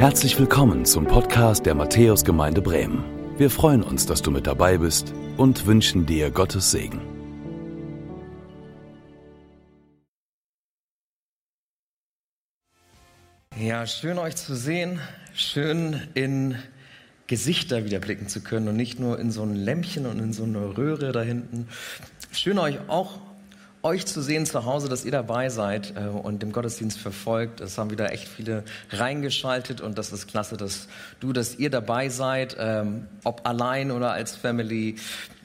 Herzlich willkommen zum Podcast der Matthäusgemeinde Bremen. Wir freuen uns, dass du mit dabei bist und wünschen dir Gottes Segen. Ja, schön euch zu sehen, schön in Gesichter wieder blicken zu können und nicht nur in so ein Lämpchen und in so eine Röhre da hinten. Schön euch auch euch zu sehen zu Hause, dass ihr dabei seid äh, und dem Gottesdienst verfolgt. Es haben wieder echt viele reingeschaltet und das ist klasse, dass du, dass ihr dabei seid, ähm, ob allein oder als Family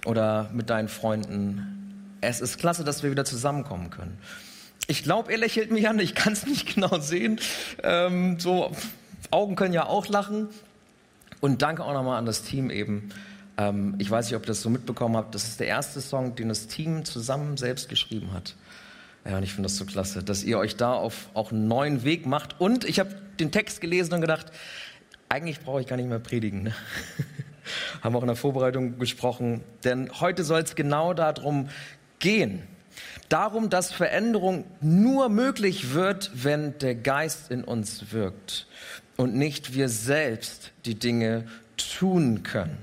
oder mit deinen Freunden. Es ist klasse, dass wir wieder zusammenkommen können. Ich glaube, er lächelt mich an, ich kann es nicht genau sehen. Ähm, so Augen können ja auch lachen. Und danke auch nochmal an das Team eben ähm, ich weiß nicht, ob ihr das so mitbekommen habt. Das ist der erste Song, den das Team zusammen selbst geschrieben hat. Ja, und ich finde das so klasse, dass ihr euch da auf auch einen neuen Weg macht. Und ich habe den Text gelesen und gedacht, eigentlich brauche ich gar nicht mehr predigen. Ne? Haben auch in der Vorbereitung gesprochen. Denn heute soll es genau darum gehen. Darum, dass Veränderung nur möglich wird, wenn der Geist in uns wirkt und nicht wir selbst die Dinge tun können.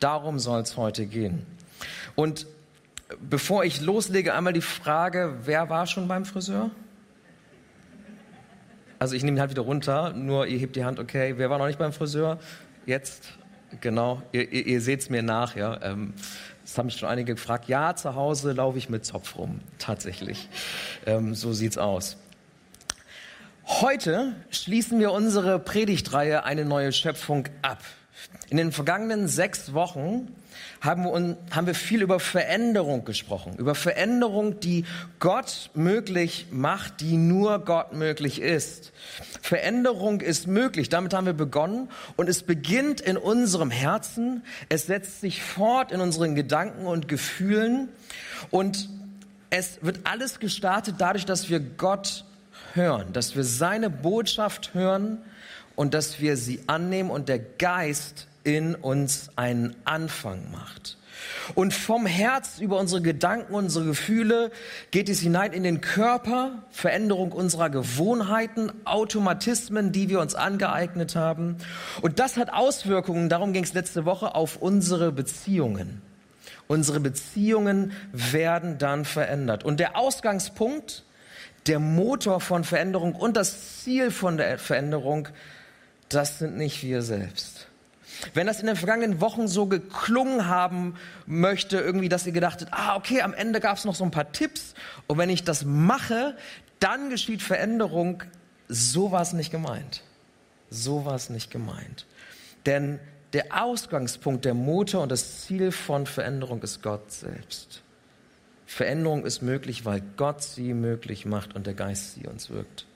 Darum soll es heute gehen. Und bevor ich loslege, einmal die Frage, wer war schon beim Friseur? Also ich nehme ihn halt wieder runter, nur ihr hebt die Hand, okay, wer war noch nicht beim Friseur? Jetzt, genau, ihr, ihr, ihr seht es mir nach, ja. Ähm, das haben mich schon einige gefragt. Ja, zu Hause laufe ich mit Zopf rum, tatsächlich. Ähm, so sieht's aus. Heute schließen wir unsere Predigtreihe Eine neue Schöpfung ab. In den vergangenen sechs Wochen haben wir, haben wir viel über Veränderung gesprochen, über Veränderung, die Gott möglich macht, die nur Gott möglich ist. Veränderung ist möglich, damit haben wir begonnen. Und es beginnt in unserem Herzen, es setzt sich fort in unseren Gedanken und Gefühlen. Und es wird alles gestartet dadurch, dass wir Gott hören, dass wir seine Botschaft hören und dass wir sie annehmen und der Geist in uns einen Anfang macht. Und vom Herz über unsere Gedanken, unsere Gefühle geht es hinein in den Körper, Veränderung unserer Gewohnheiten, Automatismen, die wir uns angeeignet haben. Und das hat Auswirkungen, darum ging es letzte Woche, auf unsere Beziehungen. Unsere Beziehungen werden dann verändert. Und der Ausgangspunkt, der Motor von Veränderung und das Ziel von der Veränderung, das sind nicht wir selbst. Wenn das in den vergangenen Wochen so geklungen haben möchte, irgendwie, dass ihr gedacht habt, ah, okay, am Ende gab es noch so ein paar Tipps und wenn ich das mache, dann geschieht Veränderung, so war es nicht gemeint. So war es nicht gemeint. Denn der Ausgangspunkt, der Motor und das Ziel von Veränderung ist Gott selbst. Veränderung ist möglich, weil Gott sie möglich macht und der Geist sie uns wirkt,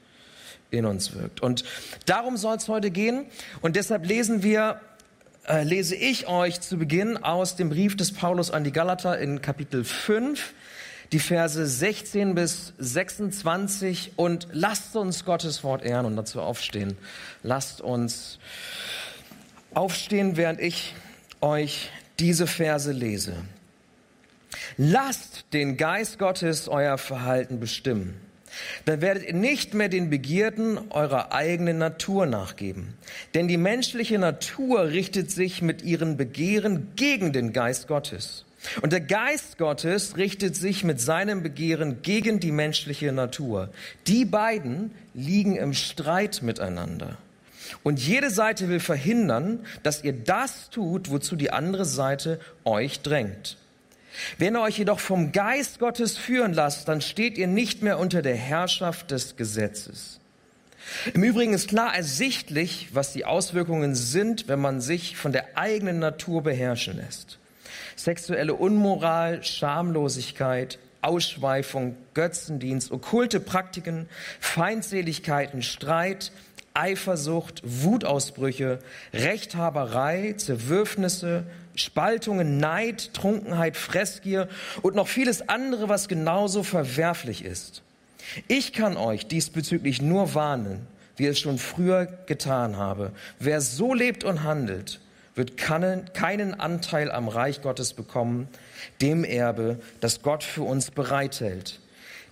in uns wirkt. Und darum soll es heute gehen. Und deshalb lesen wir äh, lese ich euch zu Beginn aus dem Brief des Paulus an die Galater in Kapitel 5, die Verse 16 bis 26 und lasst uns Gottes Wort ehren und dazu aufstehen. Lasst uns aufstehen, während ich euch diese Verse lese. Lasst den Geist Gottes euer Verhalten bestimmen dann werdet ihr nicht mehr den Begierden eurer eigenen Natur nachgeben. Denn die menschliche Natur richtet sich mit ihren Begehren gegen den Geist Gottes. Und der Geist Gottes richtet sich mit seinem Begehren gegen die menschliche Natur. Die beiden liegen im Streit miteinander. Und jede Seite will verhindern, dass ihr das tut, wozu die andere Seite euch drängt. Wenn ihr euch jedoch vom Geist Gottes führen lasst, dann steht ihr nicht mehr unter der Herrschaft des Gesetzes. Im Übrigen ist klar ersichtlich, was die Auswirkungen sind, wenn man sich von der eigenen Natur beherrschen lässt. Sexuelle Unmoral, Schamlosigkeit, Ausschweifung, Götzendienst, okkulte Praktiken, Feindseligkeiten, Streit, Eifersucht, Wutausbrüche, Rechthaberei, Zerwürfnisse, Spaltungen, Neid, Trunkenheit, Fressgier und noch vieles andere, was genauso verwerflich ist. Ich kann euch diesbezüglich nur warnen, wie es schon früher getan habe. Wer so lebt und handelt, wird keinen Anteil am Reich Gottes bekommen, dem Erbe, das Gott für uns bereithält.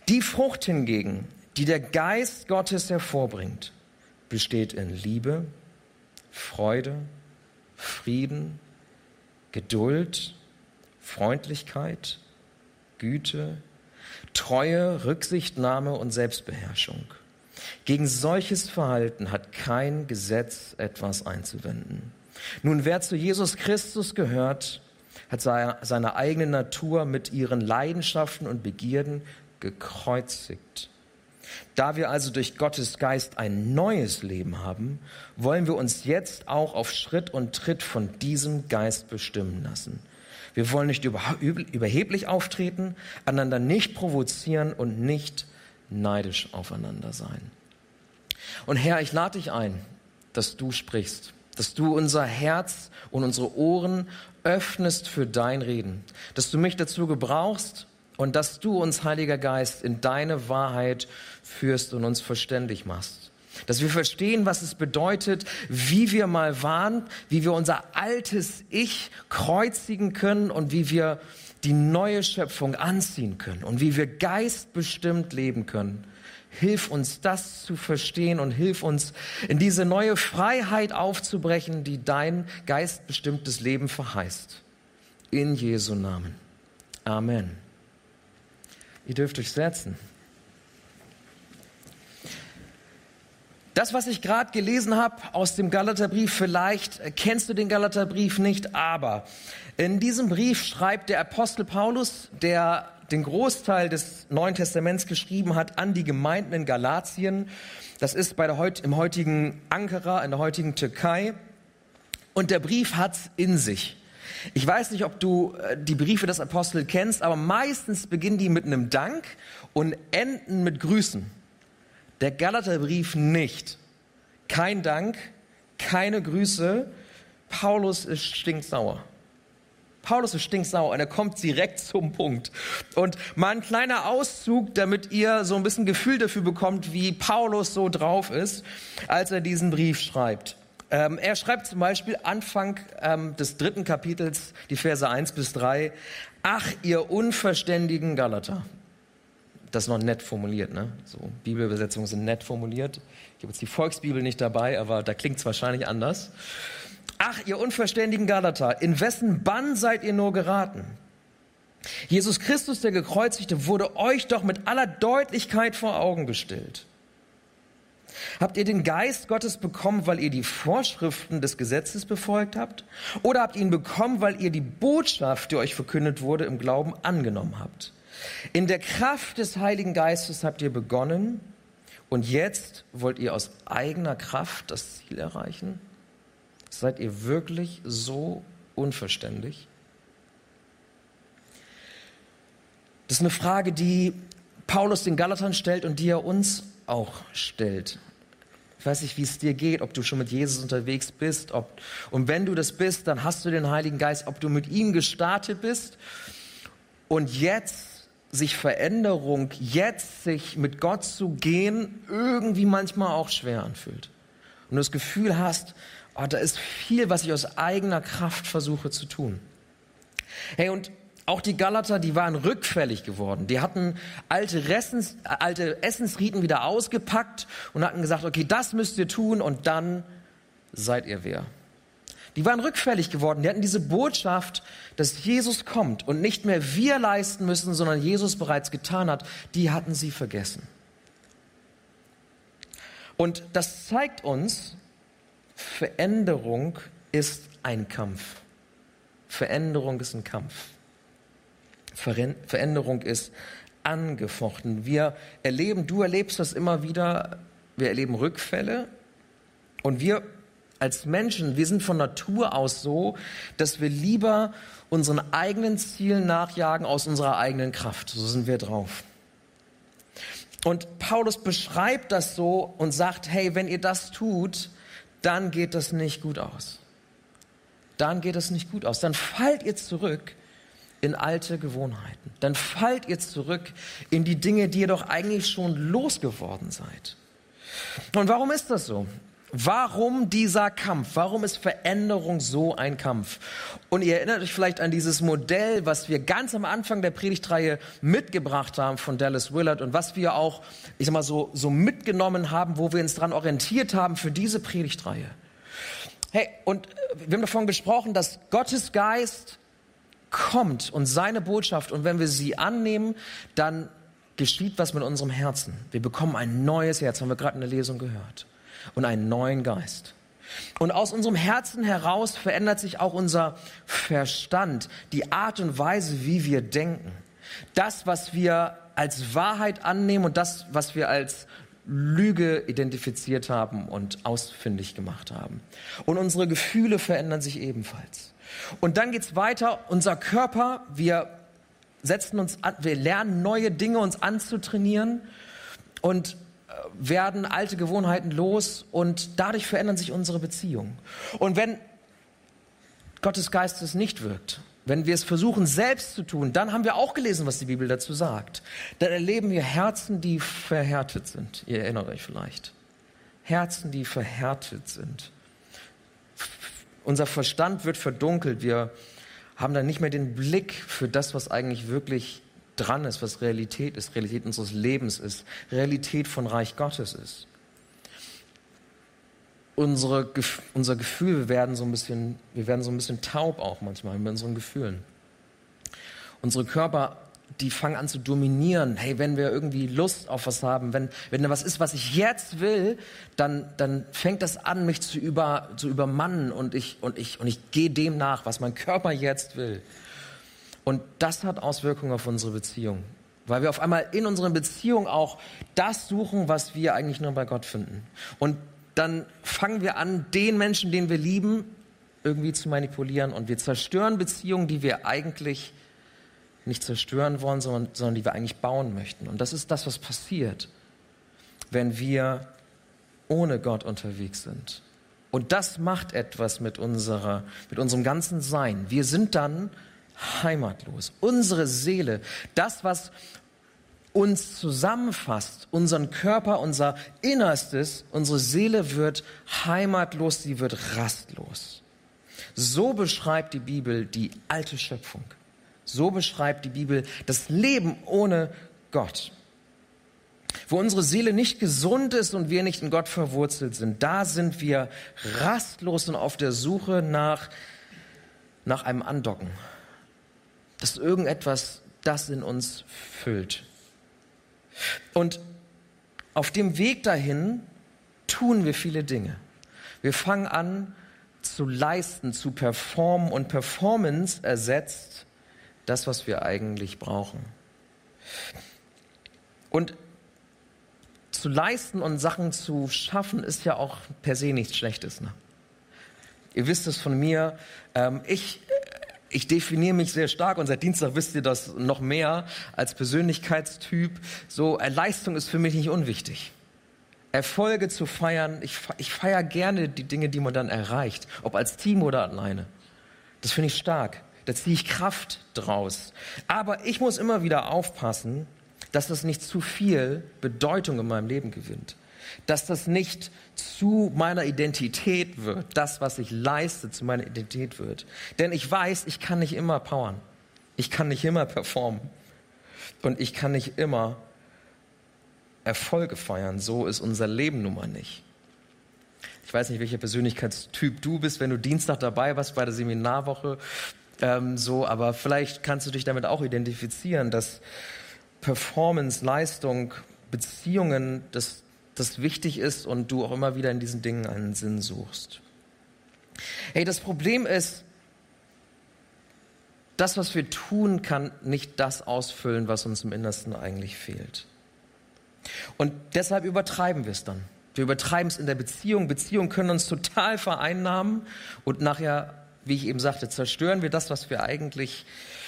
Die Frucht hingegen, die der Geist Gottes hervorbringt, besteht in Liebe, Freude, Frieden, Geduld, Freundlichkeit, Güte, Treue, Rücksichtnahme und Selbstbeherrschung. Gegen solches Verhalten hat kein Gesetz etwas einzuwenden. Nun, wer zu Jesus Christus gehört, hat seine eigene Natur mit ihren Leidenschaften und Begierden gekreuzigt. Da wir also durch Gottes Geist ein neues Leben haben, wollen wir uns jetzt auch auf Schritt und Tritt von diesem Geist bestimmen lassen. Wir wollen nicht überheblich auftreten, einander nicht provozieren und nicht neidisch aufeinander sein. Und Herr, ich lade dich ein, dass du sprichst, dass du unser Herz und unsere Ohren öffnest für dein Reden, dass du mich dazu gebrauchst und dass du uns, Heiliger Geist, in deine Wahrheit führst und uns verständlich machst. Dass wir verstehen, was es bedeutet, wie wir mal waren, wie wir unser altes Ich kreuzigen können und wie wir die neue Schöpfung anziehen können und wie wir geistbestimmt leben können. Hilf uns das zu verstehen und hilf uns in diese neue Freiheit aufzubrechen, die dein geistbestimmtes Leben verheißt. In Jesu Namen. Amen. Ihr dürft euch setzen. Das, was ich gerade gelesen habe aus dem Galaterbrief, vielleicht kennst du den Galaterbrief nicht, aber in diesem Brief schreibt der Apostel Paulus, der den Großteil des Neuen Testaments geschrieben hat an die Gemeinden in Galatien. Das ist bei der heut, im heutigen Ankara, in der heutigen Türkei. Und der Brief hat's in sich. Ich weiß nicht, ob du äh, die Briefe des Apostels kennst, aber meistens beginnen die mit einem Dank und enden mit Grüßen. Der Galaterbrief nicht. Kein Dank, keine Grüße. Paulus ist stinksauer. Paulus ist stinksauer und er kommt direkt zum Punkt. Und mal ein kleiner Auszug, damit ihr so ein bisschen Gefühl dafür bekommt, wie Paulus so drauf ist, als er diesen Brief schreibt. Ähm, er schreibt zum Beispiel Anfang ähm, des dritten Kapitels, die Verse 1 bis 3, Ach, ihr unverständigen Galater. Das ist noch nett formuliert, ne? So, Bibelübersetzungen sind nett formuliert. Ich habe jetzt die Volksbibel nicht dabei, aber da klingt es wahrscheinlich anders. Ach, ihr unverständigen Galater, in wessen Bann seid ihr nur geraten? Jesus Christus, der Gekreuzigte, wurde euch doch mit aller Deutlichkeit vor Augen gestellt. Habt ihr den Geist Gottes bekommen, weil ihr die Vorschriften des Gesetzes befolgt habt? Oder habt ihr ihn bekommen, weil ihr die Botschaft, die euch verkündet wurde, im Glauben angenommen habt? In der Kraft des Heiligen Geistes habt ihr begonnen und jetzt wollt ihr aus eigener Kraft das Ziel erreichen? Seid ihr wirklich so unverständlich? Das ist eine Frage, die Paulus den Galatern stellt und die er uns auch stellt. Ich weiß nicht, wie es dir geht, ob du schon mit Jesus unterwegs bist. Ob, und wenn du das bist, dann hast du den Heiligen Geist, ob du mit ihm gestartet bist und jetzt sich Veränderung, jetzt sich mit Gott zu gehen, irgendwie manchmal auch schwer anfühlt. Und du das Gefühl hast, oh, da ist viel, was ich aus eigener Kraft versuche zu tun. Hey, und auch die Galater, die waren rückfällig geworden. Die hatten alte, Ressens, alte Essensriten wieder ausgepackt und hatten gesagt, okay, das müsst ihr tun und dann seid ihr wer. Die waren rückfällig geworden. Die hatten diese Botschaft, dass Jesus kommt und nicht mehr wir leisten müssen, sondern Jesus bereits getan hat. Die hatten sie vergessen. Und das zeigt uns, Veränderung ist ein Kampf. Veränderung ist ein Kampf. Veränderung ist angefochten. Wir erleben, du erlebst das immer wieder, wir erleben Rückfälle und wir als Menschen, wir sind von Natur aus so, dass wir lieber unseren eigenen Zielen nachjagen aus unserer eigenen Kraft. So sind wir drauf. Und Paulus beschreibt das so und sagt, hey, wenn ihr das tut, dann geht das nicht gut aus. Dann geht es nicht gut aus. Dann fallt ihr zurück in alte Gewohnheiten. Dann fallt ihr zurück in die Dinge, die ihr doch eigentlich schon losgeworden seid. Und warum ist das so? Warum dieser Kampf? Warum ist Veränderung so ein Kampf? Und ihr erinnert euch vielleicht an dieses Modell, was wir ganz am Anfang der Predigtreihe mitgebracht haben von Dallas Willard und was wir auch, ich sag mal so, so mitgenommen haben, wo wir uns dran orientiert haben für diese Predigtreihe. Hey, und äh, wir haben davon gesprochen, dass Gottes Geist kommt und seine Botschaft, und wenn wir sie annehmen, dann geschieht was mit unserem Herzen. Wir bekommen ein neues Herz, haben wir gerade in der Lesung gehört, und einen neuen Geist. Und aus unserem Herzen heraus verändert sich auch unser Verstand, die Art und Weise, wie wir denken. Das, was wir als Wahrheit annehmen und das, was wir als Lüge identifiziert haben und ausfindig gemacht haben. Und unsere Gefühle verändern sich ebenfalls. Und dann geht's weiter. Unser Körper, wir setzen uns an, wir lernen neue Dinge uns anzutrainieren und werden alte Gewohnheiten los und dadurch verändern sich unsere Beziehungen. Und wenn Gottes Geist es nicht wirkt, wenn wir es versuchen selbst zu tun, dann haben wir auch gelesen, was die Bibel dazu sagt. Dann erleben wir Herzen, die verhärtet sind. Ihr erinnert euch vielleicht. Herzen, die verhärtet sind. Unser Verstand wird verdunkelt. Wir haben dann nicht mehr den Blick für das, was eigentlich wirklich dran ist, was Realität ist, Realität unseres Lebens ist, Realität von Reich Gottes ist. Unsere, unser Gefühl, wir werden so ein bisschen, wir werden so ein bisschen taub auch manchmal mit unseren Gefühlen. Unsere Körper die fangen an zu dominieren. Hey, wenn wir irgendwie Lust auf was haben, wenn, wenn da was ist, was ich jetzt will, dann, dann fängt das an, mich zu, über, zu übermannen und ich, und, ich, und ich gehe dem nach, was mein Körper jetzt will. Und das hat Auswirkungen auf unsere Beziehung. Weil wir auf einmal in unseren Beziehungen auch das suchen, was wir eigentlich nur bei Gott finden. Und dann fangen wir an, den Menschen, den wir lieben, irgendwie zu manipulieren und wir zerstören Beziehungen, die wir eigentlich nicht zerstören wollen, sondern, sondern die wir eigentlich bauen möchten. Und das ist das, was passiert, wenn wir ohne Gott unterwegs sind. Und das macht etwas mit, unserer, mit unserem ganzen Sein. Wir sind dann heimatlos. Unsere Seele, das, was uns zusammenfasst, unseren Körper, unser Innerstes, unsere Seele wird heimatlos, sie wird rastlos. So beschreibt die Bibel die alte Schöpfung. So beschreibt die Bibel das Leben ohne Gott. Wo unsere Seele nicht gesund ist und wir nicht in Gott verwurzelt sind, da sind wir rastlos und auf der Suche nach, nach einem Andocken. Das ist irgendetwas, das in uns füllt. Und auf dem Weg dahin tun wir viele Dinge. Wir fangen an zu leisten, zu performen und Performance ersetzt das, was wir eigentlich brauchen. Und zu leisten und Sachen zu schaffen, ist ja auch per se nichts Schlechtes. Ne? Ihr wisst es von mir. Ähm, ich, ich definiere mich sehr stark und seit Dienstag wisst ihr das noch mehr als Persönlichkeitstyp. So, äh, Leistung ist für mich nicht unwichtig. Erfolge zu feiern, ich, ich feiere gerne die Dinge, die man dann erreicht, ob als Team oder alleine. Das finde ich stark. Da ziehe ich Kraft draus. Aber ich muss immer wieder aufpassen, dass das nicht zu viel Bedeutung in meinem Leben gewinnt. Dass das nicht zu meiner Identität wird, das, was ich leiste, zu meiner Identität wird. Denn ich weiß, ich kann nicht immer powern. Ich kann nicht immer performen. Und ich kann nicht immer Erfolge feiern. So ist unser Leben nun mal nicht. Ich weiß nicht, welcher Persönlichkeitstyp du bist, wenn du Dienstag dabei warst bei der Seminarwoche ähm, so, aber vielleicht kannst du dich damit auch identifizieren, dass Performance, Leistung, Beziehungen, dass das wichtig ist und du auch immer wieder in diesen Dingen einen Sinn suchst. Hey, das Problem ist, das, was wir tun, kann nicht das ausfüllen, was uns im Innersten eigentlich fehlt. Und deshalb übertreiben wir es dann. Wir übertreiben es in der Beziehung. Beziehungen können uns total vereinnahmen und nachher wie ich eben sagte, zerstören wir das, was wir eigentlich äh,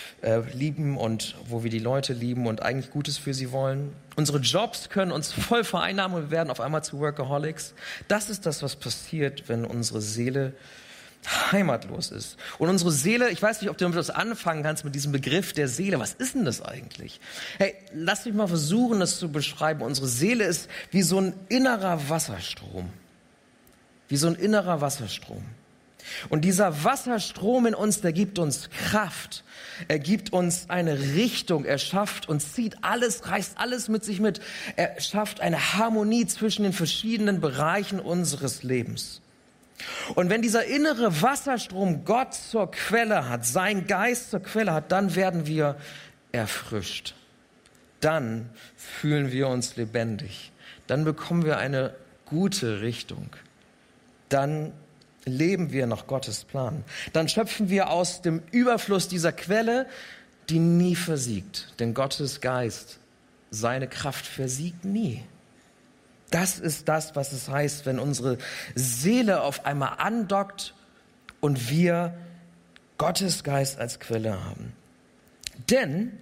lieben und wo wir die Leute lieben und eigentlich Gutes für sie wollen. Unsere Jobs können uns voll vereinnahmen und wir werden auf einmal zu Workaholics. Das ist das, was passiert, wenn unsere Seele heimatlos ist. Und unsere Seele, ich weiß nicht, ob du damit was anfangen kannst mit diesem Begriff der Seele. Was ist denn das eigentlich? Hey, lass mich mal versuchen, das zu beschreiben. Unsere Seele ist wie so ein innerer Wasserstrom. Wie so ein innerer Wasserstrom. Und dieser Wasserstrom in uns, der gibt uns Kraft. Er gibt uns eine Richtung. Er schafft und zieht alles, reißt alles mit sich mit. Er schafft eine Harmonie zwischen den verschiedenen Bereichen unseres Lebens. Und wenn dieser innere Wasserstrom Gott zur Quelle hat, sein Geist zur Quelle hat, dann werden wir erfrischt. Dann fühlen wir uns lebendig. Dann bekommen wir eine gute Richtung. Dann leben wir nach Gottes Plan. Dann schöpfen wir aus dem Überfluss dieser Quelle, die nie versiegt. Denn Gottes Geist, seine Kraft versiegt nie. Das ist das, was es heißt, wenn unsere Seele auf einmal andockt und wir Gottes Geist als Quelle haben. Denn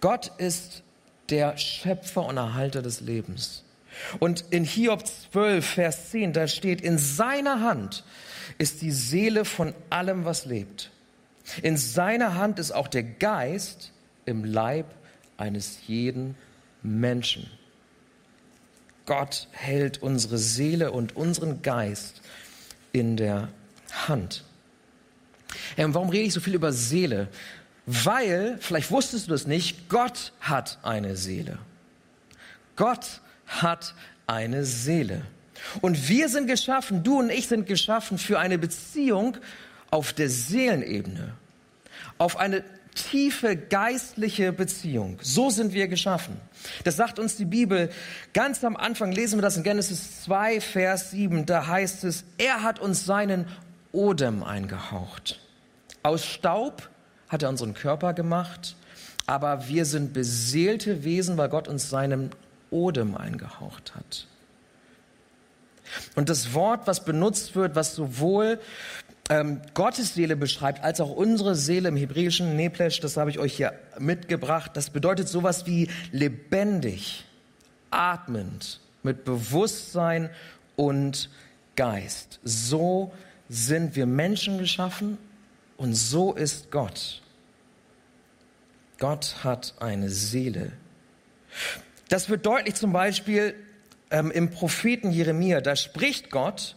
Gott ist der Schöpfer und Erhalter des Lebens. Und in Hiob 12, Vers 10, da steht, in seiner Hand ist die Seele von allem, was lebt. In seiner Hand ist auch der Geist im Leib eines jeden Menschen. Gott hält unsere Seele und unseren Geist in der Hand. Ja, und warum rede ich so viel über Seele? Weil, vielleicht wusstest du das nicht, Gott hat eine Seele. Gott hat eine Seele. Und wir sind geschaffen, du und ich sind geschaffen für eine Beziehung auf der Seelenebene, auf eine tiefe geistliche Beziehung. So sind wir geschaffen. Das sagt uns die Bibel. Ganz am Anfang lesen wir das in Genesis 2, Vers 7. Da heißt es, er hat uns seinen Odem eingehaucht. Aus Staub hat er unseren Körper gemacht, aber wir sind beseelte Wesen, weil Gott uns seinen Odem eingehaucht hat. Und das Wort, was benutzt wird, was sowohl ähm, Gottes Seele beschreibt, als auch unsere Seele im hebräischen Neplesh, das habe ich euch hier mitgebracht, das bedeutet sowas wie lebendig, atmend, mit Bewusstsein und Geist. So sind wir Menschen geschaffen und so ist Gott. Gott hat eine Seele. Das wird deutlich zum Beispiel ähm, im Propheten Jeremia. Da spricht Gott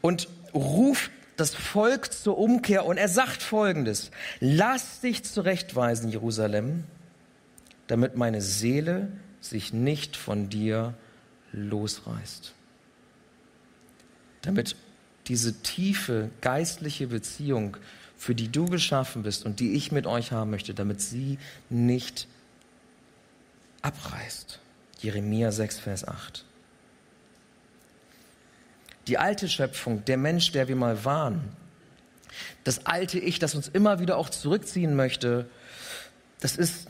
und ruft das Volk zur Umkehr und er sagt Folgendes. Lass dich zurechtweisen, Jerusalem, damit meine Seele sich nicht von dir losreißt. Damit diese tiefe geistliche Beziehung, für die du geschaffen bist und die ich mit euch haben möchte, damit sie nicht abreißt. Jeremia 6, Vers 8. Die alte Schöpfung, der Mensch, der wir mal waren, das alte Ich, das uns immer wieder auch zurückziehen möchte, das ist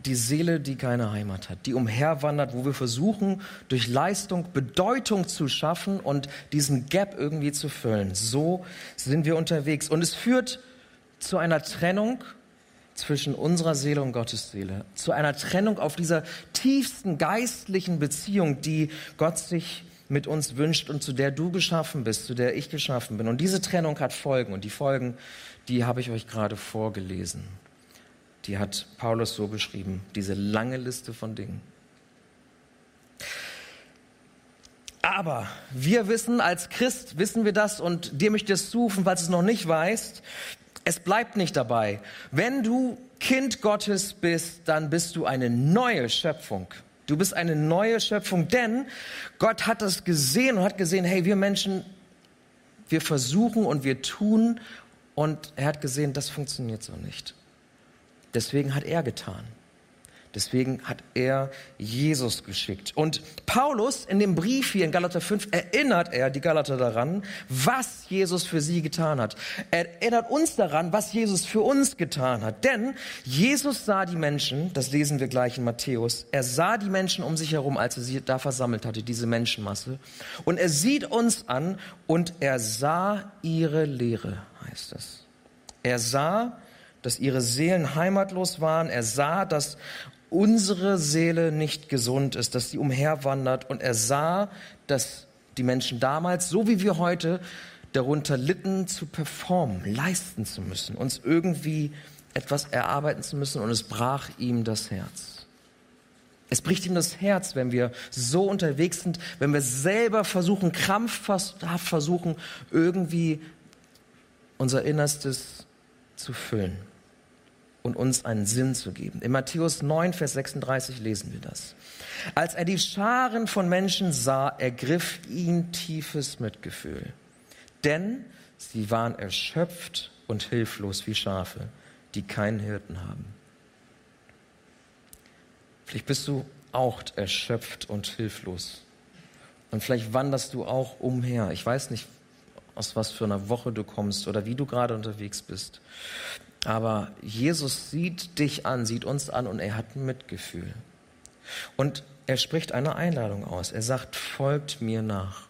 die Seele, die keine Heimat hat, die umherwandert, wo wir versuchen, durch Leistung Bedeutung zu schaffen und diesen Gap irgendwie zu füllen. So sind wir unterwegs. Und es führt zu einer Trennung zwischen unserer Seele und Gottes Seele, zu einer Trennung auf dieser tiefsten geistlichen Beziehung, die Gott sich mit uns wünscht und zu der du geschaffen bist, zu der ich geschaffen bin. Und diese Trennung hat Folgen und die Folgen, die habe ich euch gerade vorgelesen. Die hat Paulus so beschrieben, diese lange Liste von Dingen. Aber wir wissen, als Christ wissen wir das und dir möchte ich es zurufen, falls du es noch nicht weißt, es bleibt nicht dabei. Wenn du Kind Gottes bist, dann bist du eine neue Schöpfung. Du bist eine neue Schöpfung, denn Gott hat das gesehen und hat gesehen, hey, wir Menschen, wir versuchen und wir tun und er hat gesehen, das funktioniert so nicht. Deswegen hat er getan. Deswegen hat er Jesus geschickt. Und Paulus in dem Brief hier in Galater 5 erinnert er die Galater daran, was Jesus für sie getan hat. Er erinnert uns daran, was Jesus für uns getan hat. Denn Jesus sah die Menschen, das lesen wir gleich in Matthäus, er sah die Menschen um sich herum, als er sie da versammelt hatte, diese Menschenmasse. Und er sieht uns an und er sah ihre Lehre, heißt es. Er sah, dass ihre Seelen heimatlos waren. Er sah, dass unsere Seele nicht gesund ist, dass sie umherwandert. Und er sah, dass die Menschen damals, so wie wir heute, darunter litten, zu performen, leisten zu müssen, uns irgendwie etwas erarbeiten zu müssen. Und es brach ihm das Herz. Es bricht ihm das Herz, wenn wir so unterwegs sind, wenn wir selber versuchen, krampfhaft versuchen, irgendwie unser Innerstes zu füllen und uns einen Sinn zu geben. In Matthäus 9, Vers 36 lesen wir das. Als er die Scharen von Menschen sah, ergriff ihn tiefes Mitgefühl. denn sie waren erschöpft und hilflos wie Schafe, die keinen Hirten haben. Vielleicht bist du auch erschöpft und hilflos. Und vielleicht wanderst du auch umher. Ich weiß nicht, aus was für einer Woche du kommst oder wie du gerade unterwegs bist. Aber Jesus sieht dich an, sieht uns an und er hat Mitgefühl. Und er spricht eine Einladung aus. Er sagt, folgt mir nach.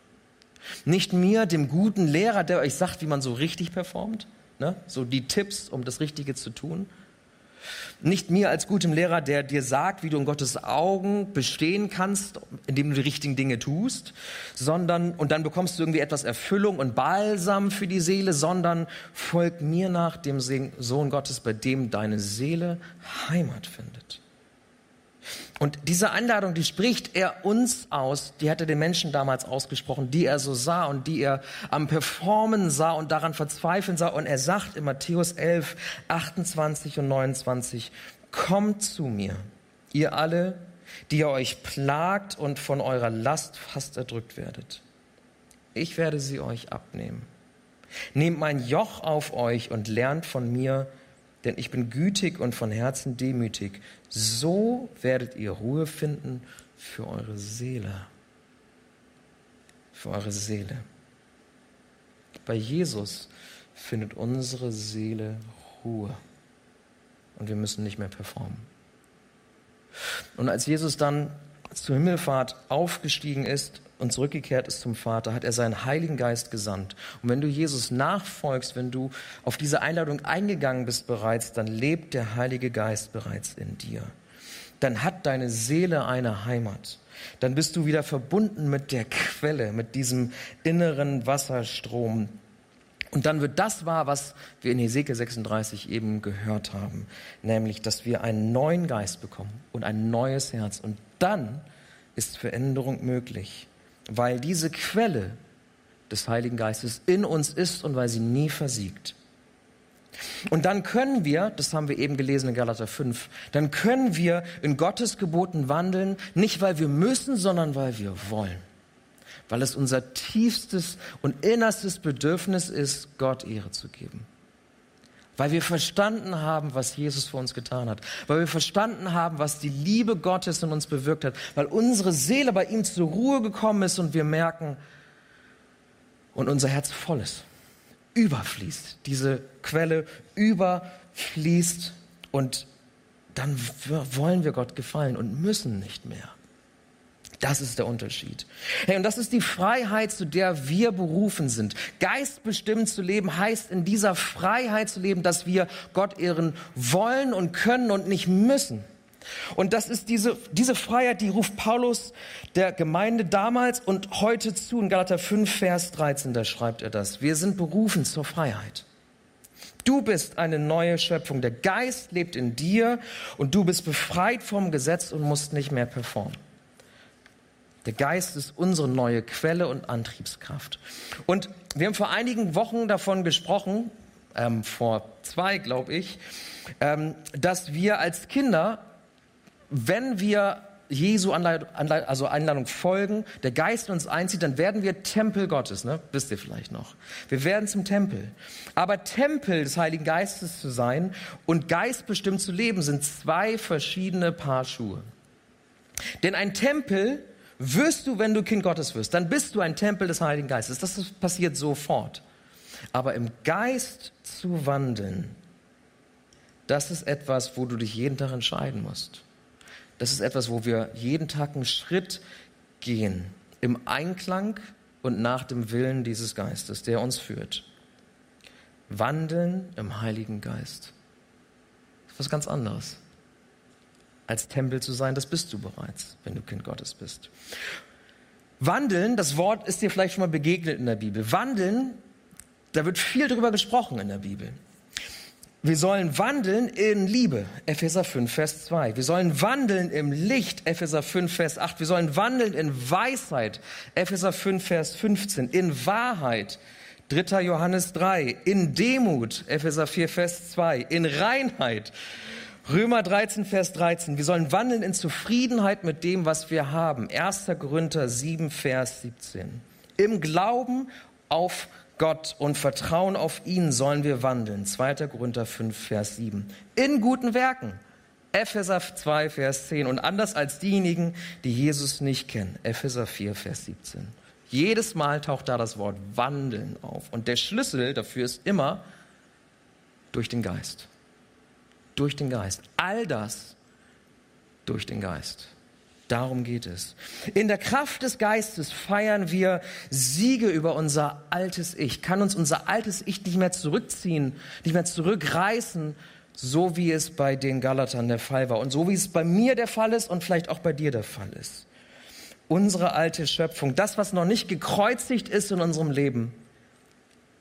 Nicht mir, dem guten Lehrer, der euch sagt, wie man so richtig performt, ne? so die Tipps, um das Richtige zu tun, nicht mir als gutem Lehrer, der dir sagt, wie du in Gottes Augen bestehen kannst, indem du die richtigen Dinge tust, sondern, und dann bekommst du irgendwie etwas Erfüllung und Balsam für die Seele, sondern folg mir nach dem Sohn Gottes, bei dem deine Seele Heimat findet. Und diese Einladung, die spricht er uns aus, die hat er den Menschen damals ausgesprochen, die er so sah und die er am Performen sah und daran verzweifeln sah. Und er sagt in Matthäus 11, 28 und 29, kommt zu mir, ihr alle, die ihr euch plagt und von eurer Last fast erdrückt werdet. Ich werde sie euch abnehmen. Nehmt mein Joch auf euch und lernt von mir, denn ich bin gütig und von Herzen demütig. So werdet ihr Ruhe finden für eure Seele. Für eure Seele. Bei Jesus findet unsere Seele Ruhe. Und wir müssen nicht mehr performen. Und als Jesus dann zur Himmelfahrt aufgestiegen ist, und zurückgekehrt ist zum Vater, hat er seinen Heiligen Geist gesandt. Und wenn du Jesus nachfolgst, wenn du auf diese Einladung eingegangen bist bereits, dann lebt der Heilige Geist bereits in dir. Dann hat deine Seele eine Heimat. Dann bist du wieder verbunden mit der Quelle, mit diesem inneren Wasserstrom. Und dann wird das wahr, was wir in Hesekiel 36 eben gehört haben, nämlich, dass wir einen neuen Geist bekommen und ein neues Herz. Und dann ist Veränderung möglich weil diese Quelle des Heiligen Geistes in uns ist und weil sie nie versiegt. Und dann können wir, das haben wir eben gelesen in Galater 5, dann können wir in Gottes Geboten wandeln, nicht weil wir müssen, sondern weil wir wollen. Weil es unser tiefstes und innerstes Bedürfnis ist, Gott Ehre zu geben weil wir verstanden haben, was Jesus für uns getan hat, weil wir verstanden haben, was die Liebe Gottes in uns bewirkt hat, weil unsere Seele bei ihm zur Ruhe gekommen ist und wir merken und unser Herz voll ist, überfließt, diese Quelle überfließt und dann wollen wir Gott gefallen und müssen nicht mehr. Das ist der Unterschied. Hey, und das ist die Freiheit, zu der wir berufen sind. Geistbestimmt zu leben heißt in dieser Freiheit zu leben, dass wir Gott ehren wollen und können und nicht müssen. Und das ist diese, diese Freiheit, die ruft Paulus der Gemeinde damals und heute zu. In Galater 5, Vers 13, da schreibt er das. Wir sind berufen zur Freiheit. Du bist eine neue Schöpfung. Der Geist lebt in dir und du bist befreit vom Gesetz und musst nicht mehr performen. Der Geist ist unsere neue Quelle und Antriebskraft. Und wir haben vor einigen Wochen davon gesprochen, ähm, vor zwei, glaube ich, ähm, dass wir als Kinder, wenn wir Jesu Anleitung, also Einladung folgen, der Geist uns einzieht, dann werden wir Tempel Gottes, ne? wisst ihr vielleicht noch. Wir werden zum Tempel. Aber Tempel des Heiligen Geistes zu sein und geistbestimmt zu leben, sind zwei verschiedene Paar Schuhe. Denn ein Tempel wirst du, wenn du Kind Gottes wirst, dann bist du ein Tempel des Heiligen Geistes. Das passiert sofort. Aber im Geist zu wandeln, das ist etwas, wo du dich jeden Tag entscheiden musst. Das ist etwas, wo wir jeden Tag einen Schritt gehen im Einklang und nach dem Willen dieses Geistes, der uns führt. Wandeln im Heiligen Geist. Das ist was ganz anderes als Tempel zu sein, das bist du bereits, wenn du Kind Gottes bist. Wandeln, das Wort ist dir vielleicht schon mal begegnet in der Bibel. Wandeln, da wird viel drüber gesprochen in der Bibel. Wir sollen wandeln in Liebe, Epheser 5, Vers 2. Wir sollen wandeln im Licht, Epheser 5, Vers 8. Wir sollen wandeln in Weisheit, Epheser 5, Vers 15. In Wahrheit, 3. Johannes 3. In Demut, Epheser 4, Vers 2. In Reinheit, Römer 13, Vers 13. Wir sollen wandeln in Zufriedenheit mit dem, was wir haben. 1. Korinther 7, Vers 17. Im Glauben auf Gott und vertrauen auf ihn sollen wir wandeln. 2. Korinther 5, Vers 7. In guten Werken. Epheser 2, Vers 10. Und anders als diejenigen, die Jesus nicht kennen. Epheser 4, Vers 17. Jedes Mal taucht da das Wort wandeln auf. Und der Schlüssel dafür ist immer durch den Geist. Durch den Geist. All das durch den Geist. Darum geht es. In der Kraft des Geistes feiern wir Siege über unser altes Ich. Kann uns unser altes Ich nicht mehr zurückziehen, nicht mehr zurückreißen, so wie es bei den Galatern der Fall war und so wie es bei mir der Fall ist und vielleicht auch bei dir der Fall ist. Unsere alte Schöpfung, das, was noch nicht gekreuzigt ist in unserem Leben,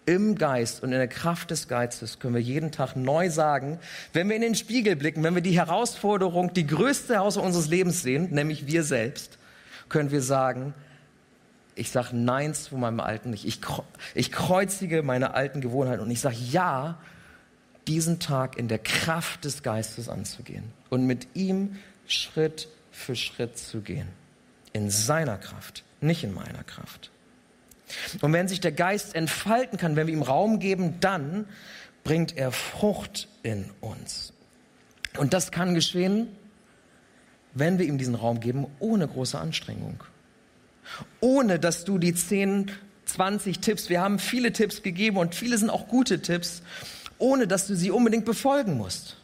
im Geist und in der Kraft des Geistes können wir jeden Tag neu sagen, wenn wir in den Spiegel blicken, wenn wir die Herausforderung, die größte Herausforderung unseres Lebens sehen, nämlich wir selbst, können wir sagen, ich sage Nein zu meinem alten Ich. Ich, ich kreuzige meine alten Gewohnheiten und ich sage Ja, diesen Tag in der Kraft des Geistes anzugehen und mit ihm Schritt für Schritt zu gehen. In seiner Kraft, nicht in meiner Kraft. Und wenn sich der Geist entfalten kann, wenn wir ihm Raum geben, dann bringt er Frucht in uns. Und das kann geschehen, wenn wir ihm diesen Raum geben, ohne große Anstrengung. Ohne dass du die 10, 20 Tipps, wir haben viele Tipps gegeben und viele sind auch gute Tipps, ohne dass du sie unbedingt befolgen musst.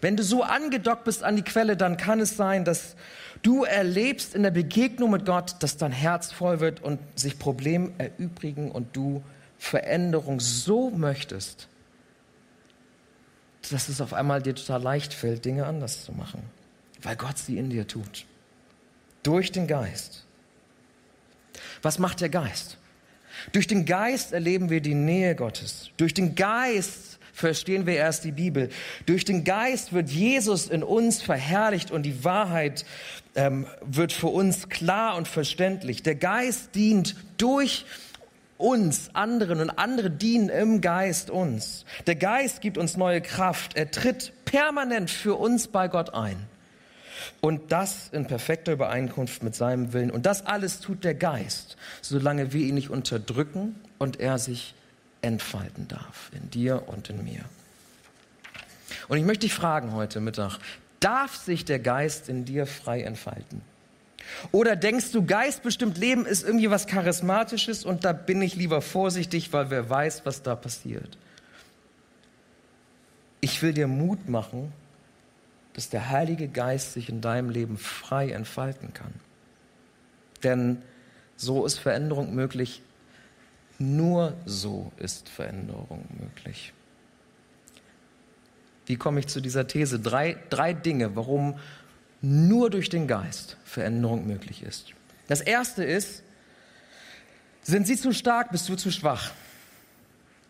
Wenn du so angedockt bist an die Quelle, dann kann es sein, dass Du erlebst in der Begegnung mit Gott, dass dein Herz voll wird und sich Probleme erübrigen und du Veränderung so möchtest, dass es auf einmal dir total leicht fällt, Dinge anders zu machen, weil Gott sie in dir tut. Durch den Geist. Was macht der Geist? Durch den Geist erleben wir die Nähe Gottes. Durch den Geist verstehen wir erst die Bibel. Durch den Geist wird Jesus in uns verherrlicht und die Wahrheit ähm, wird für uns klar und verständlich. Der Geist dient durch uns anderen und andere dienen im Geist uns. Der Geist gibt uns neue Kraft. Er tritt permanent für uns bei Gott ein. Und das in perfekter Übereinkunft mit seinem Willen. Und das alles tut der Geist, solange wir ihn nicht unterdrücken und er sich entfalten darf, in dir und in mir. Und ich möchte dich fragen heute Mittag, darf sich der Geist in dir frei entfalten? Oder denkst du, geistbestimmt Leben ist irgendwie was Charismatisches und da bin ich lieber vorsichtig, weil wer weiß, was da passiert? Ich will dir Mut machen, dass der Heilige Geist sich in deinem Leben frei entfalten kann. Denn so ist Veränderung möglich nur so ist Veränderung möglich. Wie komme ich zu dieser These? Drei, drei Dinge, warum nur durch den Geist Veränderung möglich ist. Das erste ist, sind sie zu stark, bist du zu schwach?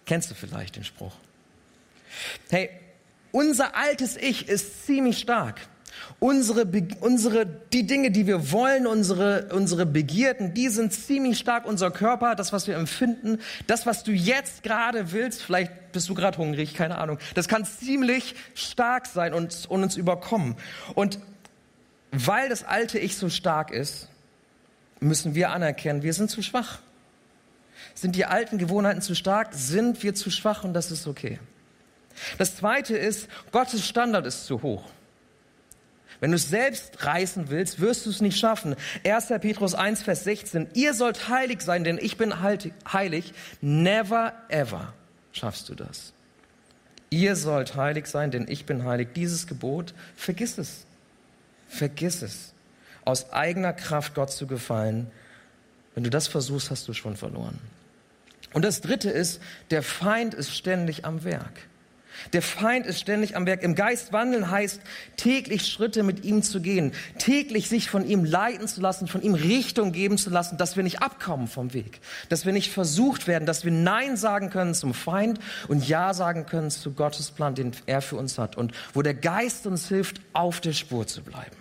Kennst du vielleicht den Spruch? Hey, unser altes Ich ist ziemlich stark. Unsere, unsere, die Dinge, die wir wollen, unsere, unsere Begierden, die sind ziemlich stark. Unser Körper, das, was wir empfinden, das, was du jetzt gerade willst, vielleicht bist du gerade hungrig, keine Ahnung, das kann ziemlich stark sein und, und uns überkommen. Und weil das alte Ich so stark ist, müssen wir anerkennen, wir sind zu schwach. Sind die alten Gewohnheiten zu stark? Sind wir zu schwach und das ist okay. Das zweite ist, Gottes Standard ist zu hoch. Wenn du es selbst reißen willst, wirst du es nicht schaffen. 1. Petrus 1, Vers 16. Ihr sollt heilig sein, denn ich bin heilig. Never ever schaffst du das. Ihr sollt heilig sein, denn ich bin heilig. Dieses Gebot, vergiss es. Vergiss es. Aus eigener Kraft Gott zu gefallen. Wenn du das versuchst, hast du schon verloren. Und das dritte ist, der Feind ist ständig am Werk. Der Feind ist ständig am Werk. Im Geist wandeln heißt, täglich Schritte mit ihm zu gehen, täglich sich von ihm leiten zu lassen, von ihm Richtung geben zu lassen, dass wir nicht abkommen vom Weg, dass wir nicht versucht werden, dass wir Nein sagen können zum Feind und Ja sagen können zu Gottes Plan, den er für uns hat und wo der Geist uns hilft, auf der Spur zu bleiben.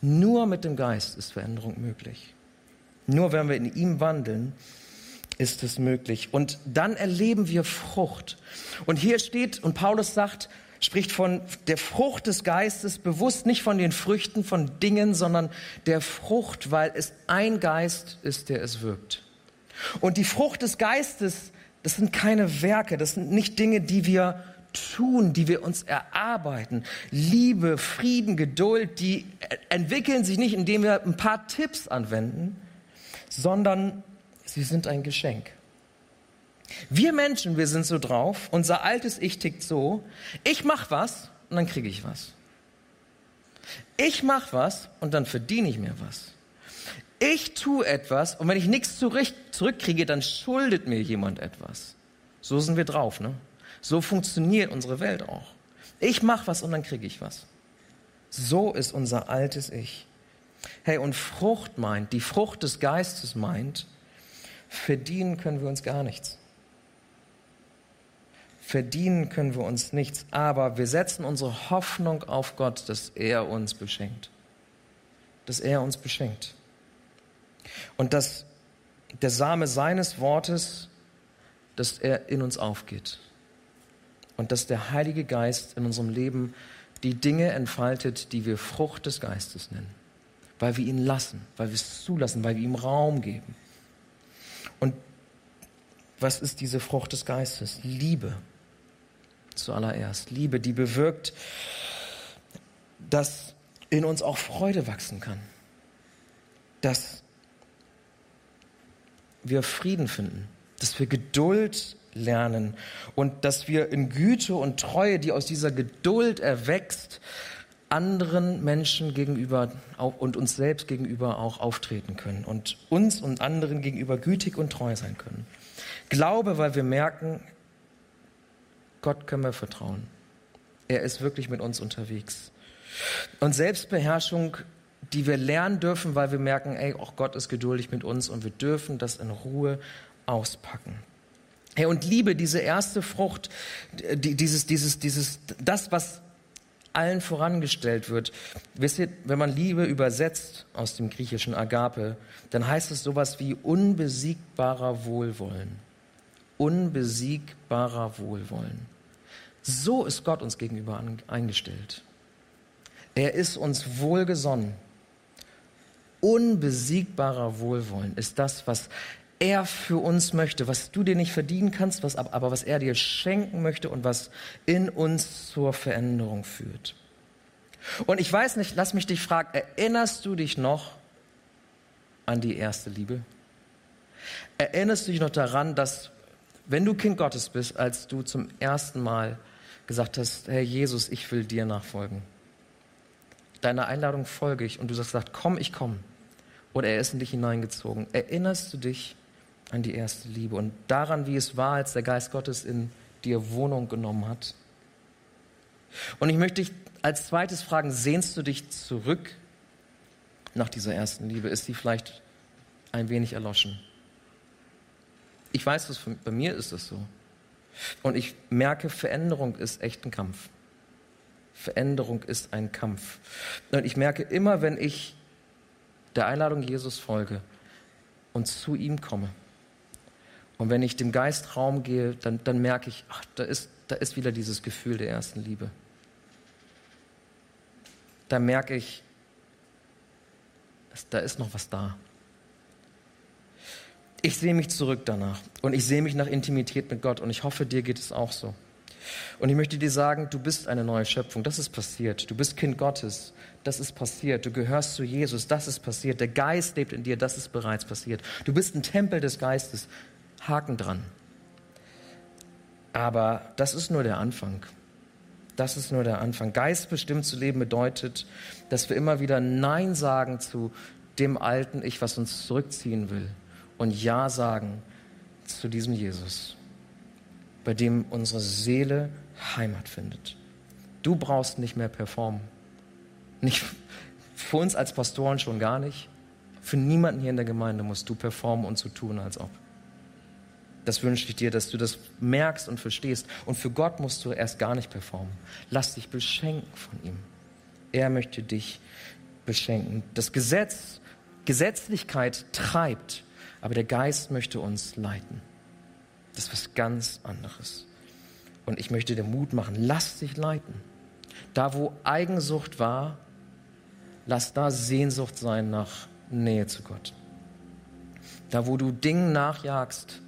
Nur mit dem Geist ist Veränderung möglich. Nur wenn wir in ihm wandeln, ist es möglich. Und dann erleben wir Frucht. Und hier steht, und Paulus sagt, spricht von der Frucht des Geistes, bewusst nicht von den Früchten von Dingen, sondern der Frucht, weil es ein Geist ist, der es wirkt. Und die Frucht des Geistes, das sind keine Werke, das sind nicht Dinge, die wir tun, die wir uns erarbeiten. Liebe, Frieden, Geduld, die entwickeln sich nicht, indem wir ein paar Tipps anwenden, sondern sie sind ein Geschenk. Wir Menschen, wir sind so drauf, unser altes Ich tickt so, ich mach was und dann kriege ich was. Ich mach was und dann verdiene ich mir was. Ich tue etwas und wenn ich nichts zurückkriege, dann schuldet mir jemand etwas. So sind wir drauf, ne? So funktioniert unsere Welt auch. Ich mache was und dann kriege ich was. So ist unser altes Ich. Hey, und Frucht meint, die Frucht des Geistes meint, verdienen können wir uns gar nichts. Verdienen können wir uns nichts, aber wir setzen unsere Hoffnung auf Gott, dass er uns beschenkt. Dass er uns beschenkt. Und dass der Same seines Wortes, dass er in uns aufgeht und dass der Heilige Geist in unserem Leben die Dinge entfaltet, die wir Frucht des Geistes nennen, weil wir ihn lassen, weil wir es zulassen, weil wir ihm Raum geben. Und was ist diese Frucht des Geistes? Liebe zuallererst. Liebe, die bewirkt, dass in uns auch Freude wachsen kann, dass wir Frieden finden, dass wir Geduld lernen und dass wir in Güte und Treue, die aus dieser Geduld erwächst, anderen Menschen gegenüber und uns selbst gegenüber auch auftreten können und uns und anderen gegenüber gütig und treu sein können. Glaube, weil wir merken, Gott können wir vertrauen. Er ist wirklich mit uns unterwegs. Und Selbstbeherrschung, die wir lernen dürfen, weil wir merken, ey, auch Gott ist geduldig mit uns und wir dürfen das in Ruhe auspacken. Hey, und Liebe, diese erste Frucht, die, dieses, dieses, dieses, das, was allen vorangestellt wird. Wisst ihr, wenn man Liebe übersetzt aus dem griechischen Agape, dann heißt es sowas wie unbesiegbarer Wohlwollen. Unbesiegbarer Wohlwollen. So ist Gott uns gegenüber eingestellt. Er ist uns wohlgesonnen. Unbesiegbarer Wohlwollen ist das, was er für uns möchte, was du dir nicht verdienen kannst, was, aber was er dir schenken möchte und was in uns zur Veränderung führt. Und ich weiß nicht, lass mich dich fragen, erinnerst du dich noch an die erste Liebe? Erinnerst du dich noch daran, dass wenn du Kind Gottes bist, als du zum ersten Mal gesagt hast, Herr Jesus, ich will dir nachfolgen. Deiner Einladung folge ich und du gesagt, komm, ich komm. Oder er ist in dich hineingezogen. Erinnerst du dich an die erste Liebe und daran, wie es war, als der Geist Gottes in dir Wohnung genommen hat. Und ich möchte dich als zweites fragen, sehnst du dich zurück nach dieser ersten Liebe? Ist sie vielleicht ein wenig erloschen? Ich weiß, dass bei mir ist es so. Und ich merke, Veränderung ist echt ein Kampf. Veränderung ist ein Kampf. Und ich merke immer, wenn ich der Einladung Jesus folge und zu ihm komme, und wenn ich dem Geist Raum gehe, dann, dann merke ich, ach, da ist, da ist wieder dieses Gefühl der ersten Liebe. Da merke ich, da ist noch was da. Ich sehe mich zurück danach und ich sehe mich nach Intimität mit Gott und ich hoffe, dir geht es auch so. Und ich möchte dir sagen, du bist eine neue Schöpfung, das ist passiert. Du bist Kind Gottes, das ist passiert. Du gehörst zu Jesus, das ist passiert. Der Geist lebt in dir, das ist bereits passiert. Du bist ein Tempel des Geistes, Haken dran. Aber das ist nur der Anfang. Das ist nur der Anfang. Geistbestimmt zu leben bedeutet, dass wir immer wieder Nein sagen zu dem alten Ich, was uns zurückziehen will. Und Ja sagen zu diesem Jesus, bei dem unsere Seele Heimat findet. Du brauchst nicht mehr performen. Nicht für uns als Pastoren schon gar nicht. Für niemanden hier in der Gemeinde musst du performen und so tun, als ob. Das wünsche ich dir, dass du das merkst und verstehst. Und für Gott musst du erst gar nicht performen. Lass dich beschenken von ihm. Er möchte dich beschenken. Das Gesetz, Gesetzlichkeit treibt, aber der Geist möchte uns leiten. Das ist was ganz anderes. Und ich möchte dir Mut machen, lass dich leiten. Da, wo Eigensucht war, lass da Sehnsucht sein nach Nähe zu Gott. Da, wo du Dingen nachjagst,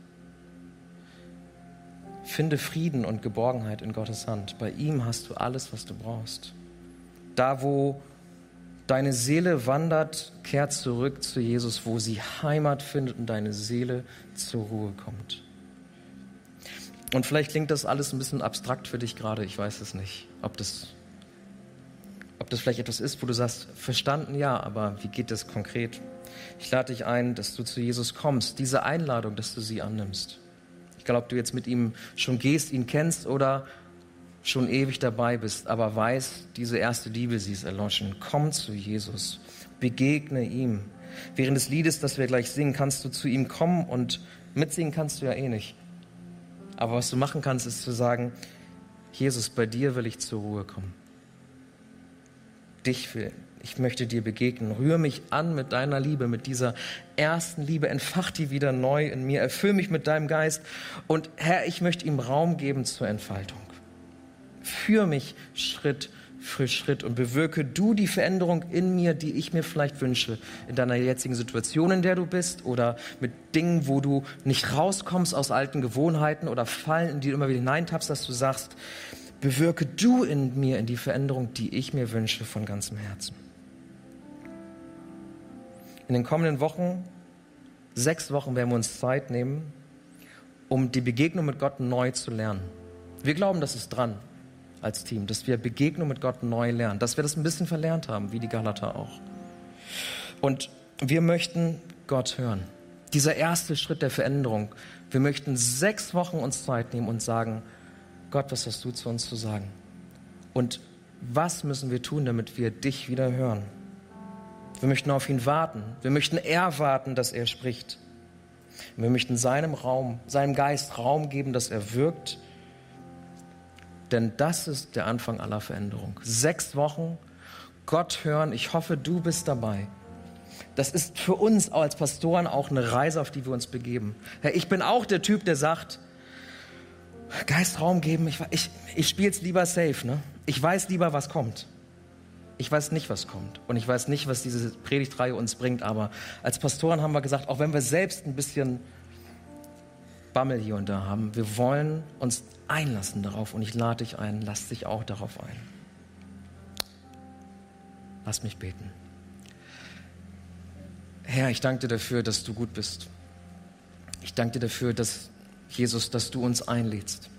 finde Frieden und Geborgenheit in Gottes Hand. Bei ihm hast du alles, was du brauchst. Da, wo deine Seele wandert, kehrt zurück zu Jesus, wo sie Heimat findet und deine Seele zur Ruhe kommt. Und vielleicht klingt das alles ein bisschen abstrakt für dich gerade, ich weiß es nicht, ob das, ob das vielleicht etwas ist, wo du sagst, verstanden ja, aber wie geht das konkret? Ich lade dich ein, dass du zu Jesus kommst, diese Einladung, dass du sie annimmst. Egal, ob du jetzt mit ihm schon gehst, ihn kennst oder schon ewig dabei bist, aber weiß, diese erste Liebe, sie ist erloschen. Komm zu Jesus, begegne ihm. Während des Liedes, das wir gleich singen, kannst du zu ihm kommen und mitsingen kannst du ja eh nicht. Aber was du machen kannst, ist zu sagen, Jesus, bei dir will ich zur Ruhe kommen. Dich will, ich möchte dir begegnen. Rühr mich an mit deiner Liebe, mit dieser ersten Liebe. Entfach die wieder neu in mir. Erfüll mich mit deinem Geist. Und Herr, ich möchte ihm Raum geben zur Entfaltung. Führ mich Schritt für Schritt und bewirke du die Veränderung in mir, die ich mir vielleicht wünsche, in deiner jetzigen Situation, in der du bist oder mit Dingen, wo du nicht rauskommst aus alten Gewohnheiten oder Fallen, in die du immer wieder hineintappst, dass du sagst, bewirke du in mir in die Veränderung, die ich mir wünsche von ganzem Herzen. In den kommenden Wochen, sechs Wochen, werden wir uns Zeit nehmen, um die Begegnung mit Gott neu zu lernen. Wir glauben, das ist dran als Team, dass wir Begegnung mit Gott neu lernen, dass wir das ein bisschen verlernt haben, wie die Galater auch. Und wir möchten Gott hören. Dieser erste Schritt der Veränderung. Wir möchten sechs Wochen uns Zeit nehmen und sagen, Gott, was hast du zu uns zu sagen? Und was müssen wir tun, damit wir dich wieder hören? Wir möchten auf ihn warten. Wir möchten erwarten, dass er spricht. Wir möchten seinem Raum, seinem Geist Raum geben, dass er wirkt denn das ist der Anfang aller Veränderung. Sechs Wochen, Gott hören. Ich hoffe, du bist dabei. Das ist für uns als Pastoren auch eine Reise, auf die wir uns begeben. Ich bin auch der Typ, der sagt, Geist Raum geben, ich, ich, ich spiele es lieber safe. Ne? Ich weiß lieber, was kommt. Ich weiß nicht, was kommt. Und ich weiß nicht, was diese Predigtreihe uns bringt. Aber als Pastoren haben wir gesagt, auch wenn wir selbst ein bisschen Bammel hier und da haben. Wir wollen uns einlassen darauf und ich lade dich ein, lass dich auch darauf ein. Lass mich beten. Herr, ich danke dir dafür, dass du gut bist. Ich danke dir dafür, dass Jesus, dass du uns einlädst,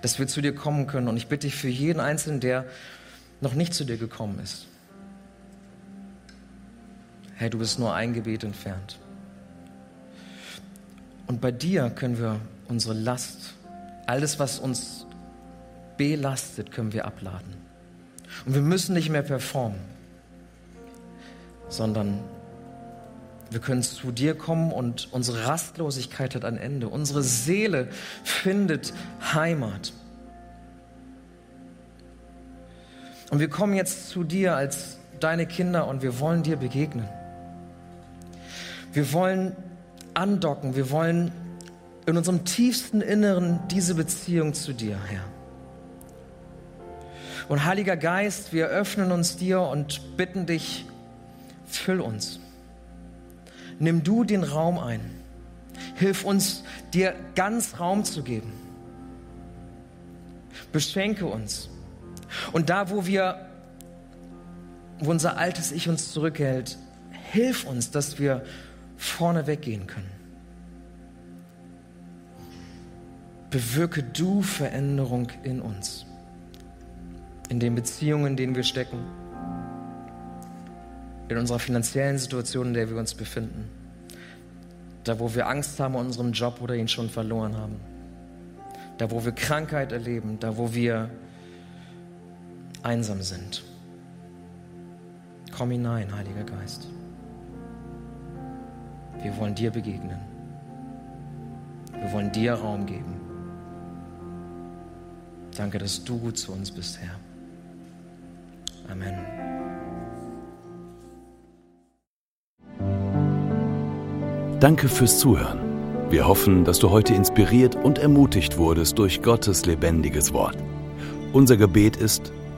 dass wir zu dir kommen können. Und ich bitte dich für jeden Einzelnen, der noch nicht zu dir gekommen ist. Herr, du bist nur ein Gebet entfernt. Und bei dir können wir unsere Last, alles, was uns belastet, können wir abladen. Und wir müssen nicht mehr performen, sondern wir können zu dir kommen und unsere Rastlosigkeit hat ein Ende. Unsere Seele findet Heimat. Und wir kommen jetzt zu dir als deine Kinder und wir wollen dir begegnen. Wir wollen andocken. Wir wollen in unserem tiefsten Inneren diese Beziehung zu dir, Herr. Und Heiliger Geist, wir öffnen uns dir und bitten dich, füll uns. Nimm du den Raum ein. Hilf uns, dir ganz Raum zu geben. Beschenke uns. Und da, wo wir, wo unser altes Ich uns zurückhält, hilf uns, dass wir vorne weggehen können. Bewirke du Veränderung in uns, in den Beziehungen, in denen wir stecken, in unserer finanziellen Situation, in der wir uns befinden, da wo wir Angst haben um unseren Job oder ihn schon verloren haben, da wo wir Krankheit erleben, da wo wir einsam sind. Komm hinein, Heiliger Geist. Wir wollen dir begegnen. Wir wollen dir Raum geben. Danke, dass du gut zu uns bist, Herr. Amen. Danke fürs Zuhören. Wir hoffen, dass du heute inspiriert und ermutigt wurdest durch Gottes lebendiges Wort. Unser Gebet ist,